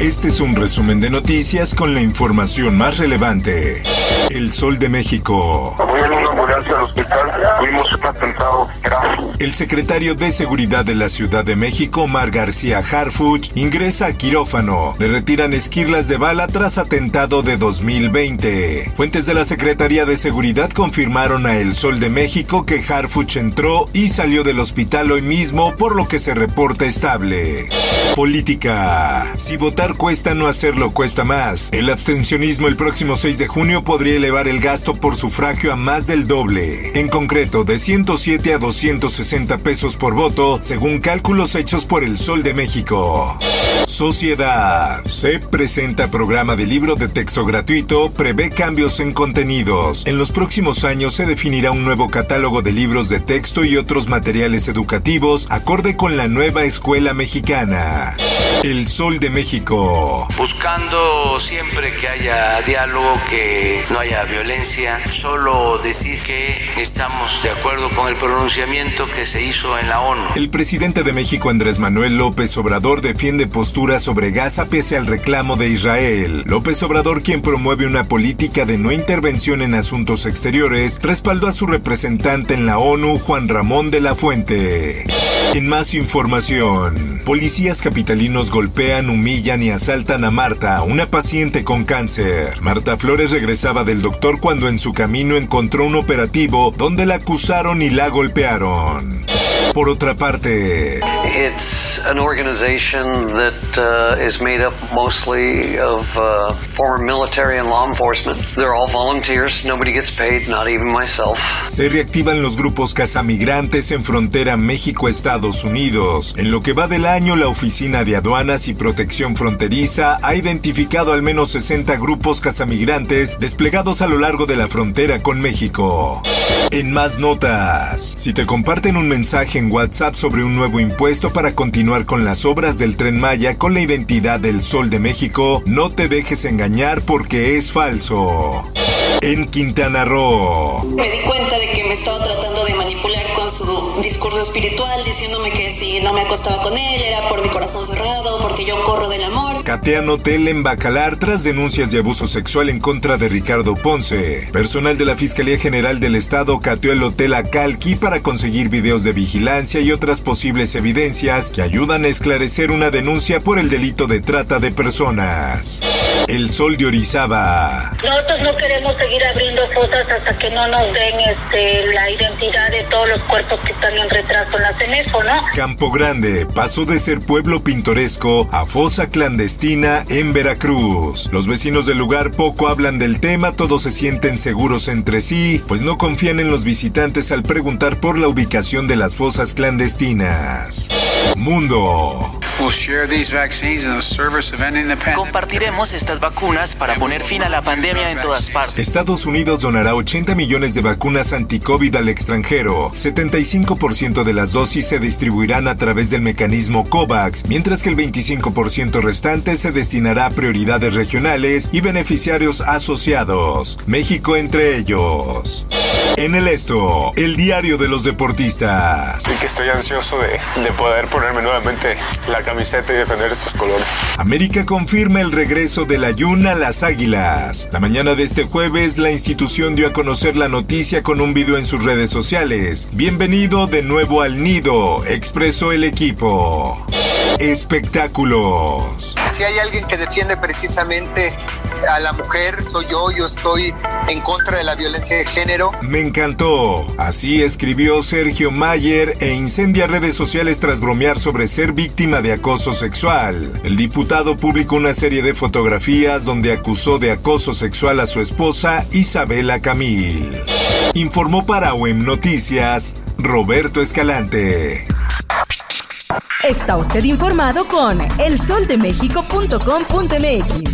Este es un resumen de noticias con la información más relevante. El Sol de México. Voy en una ambulancia al hospital. Tuvimos un atentado grave. El secretario de Seguridad de la Ciudad de México, Omar García Harfuch, ingresa a quirófano. Le retiran esquirlas de bala tras atentado de 2020. Fuentes de la Secretaría de Seguridad confirmaron a El Sol de México que Harfuch entró y salió del hospital hoy mismo, por lo que se reporta estable. Política. Si votar cuesta, no hacerlo cuesta más. El abstencionismo el próximo 6 de junio podría elevar el gasto por sufragio a más del doble. En concreto, de 107 a 260 pesos por voto, según cálculos hechos por el Sol de México. Sociedad. Se presenta programa de libro de texto gratuito, prevé cambios en contenidos. En los próximos años se definirá un nuevo catálogo de libros de texto y otros materiales educativos acorde con la nueva escuela mexicana. El Sol de México. Buscando siempre que haya diálogo, que no haya violencia, solo decir que estamos de acuerdo con el pronunciamiento que se hizo en la ONU. El presidente de México Andrés Manuel López Obrador defiende postura sobre Gaza pese al reclamo de Israel. López Obrador, quien promueve una política de no intervención en asuntos exteriores, respaldó a su representante en la ONU, Juan Ramón de la Fuente. En más información, policías capitalinos golpean, humillan y asaltan a Marta, una paciente con cáncer. Marta Flores regresaba del doctor cuando en su camino encontró un operativo donde la acusaron y la golpearon. Por otra parte, It's an organization that uh, is made up mostly of uh, former military and law enforcement. They're all volunteers. Nobody gets paid, not even myself. se reactivan los grupos casamigrantes en frontera México-Estados Unidos. En lo que va del año, la Oficina de Aduanas y Protección Fronteriza ha identificado al menos 60 grupos casamigrantes desplegados a lo largo de la frontera con México. En más notas, si te comparten un mensaje en WhatsApp sobre un nuevo impuesto para continuar con las obras del tren Maya con la identidad del Sol de México, no te dejes engañar porque es falso. En Quintana Roo. Me di cuenta de que me estaba tratando de manipular con su discurso espiritual, diciéndome que si no me acostaba con él era por mi corazón cerrado, porque yo corro del amor. Catean hotel en Bacalar tras denuncias de abuso sexual en contra de Ricardo Ponce. Personal de la Fiscalía General del Estado cateó el hotel Acalqui para conseguir videos de vigilancia y otras posibles evidencias que ayudan a esclarecer una denuncia por el delito de trata de personas. El sol de Orizaba. Nosotros no queremos seguir abriendo fosas hasta que no nos den este, la identidad de todos los cuerpos que están en retraso en la CENEFO, ¿no? Campo Grande pasó de ser pueblo pintoresco a fosa clandestina en Veracruz. Los vecinos del lugar poco hablan del tema, todos se sienten seguros entre sí, pues no confían en los visitantes al preguntar por la ubicación de las fosas clandestinas. Mundo. Compartiremos estas vacunas para poner fin a la pandemia en todas partes. Estados Unidos donará 80 millones de vacunas anti-COVID al extranjero. 75% de las dosis se distribuirán a través del mecanismo COVAX, mientras que el 25% restante se destinará a prioridades regionales y beneficiarios asociados. México entre ellos. En el esto, el diario de los deportistas. Y que estoy ansioso de, de poder ponerme nuevamente la camiseta y defender estos colores. América confirma el regreso del Ayun a las Águilas. La mañana de este jueves, la institución dio a conocer la noticia con un video en sus redes sociales. Bienvenido de nuevo al nido, expresó el equipo. Espectáculos. Si hay alguien que defiende precisamente a la mujer, soy yo, yo estoy en contra de la violencia de género. Me encantó. Así escribió Sergio Mayer e incendia redes sociales tras bromear sobre ser víctima de acoso sexual. El diputado publicó una serie de fotografías donde acusó de acoso sexual a su esposa Isabela Camil. Informó para OEM Noticias Roberto Escalante. Está usted informado con elsoldemexico.com.mx.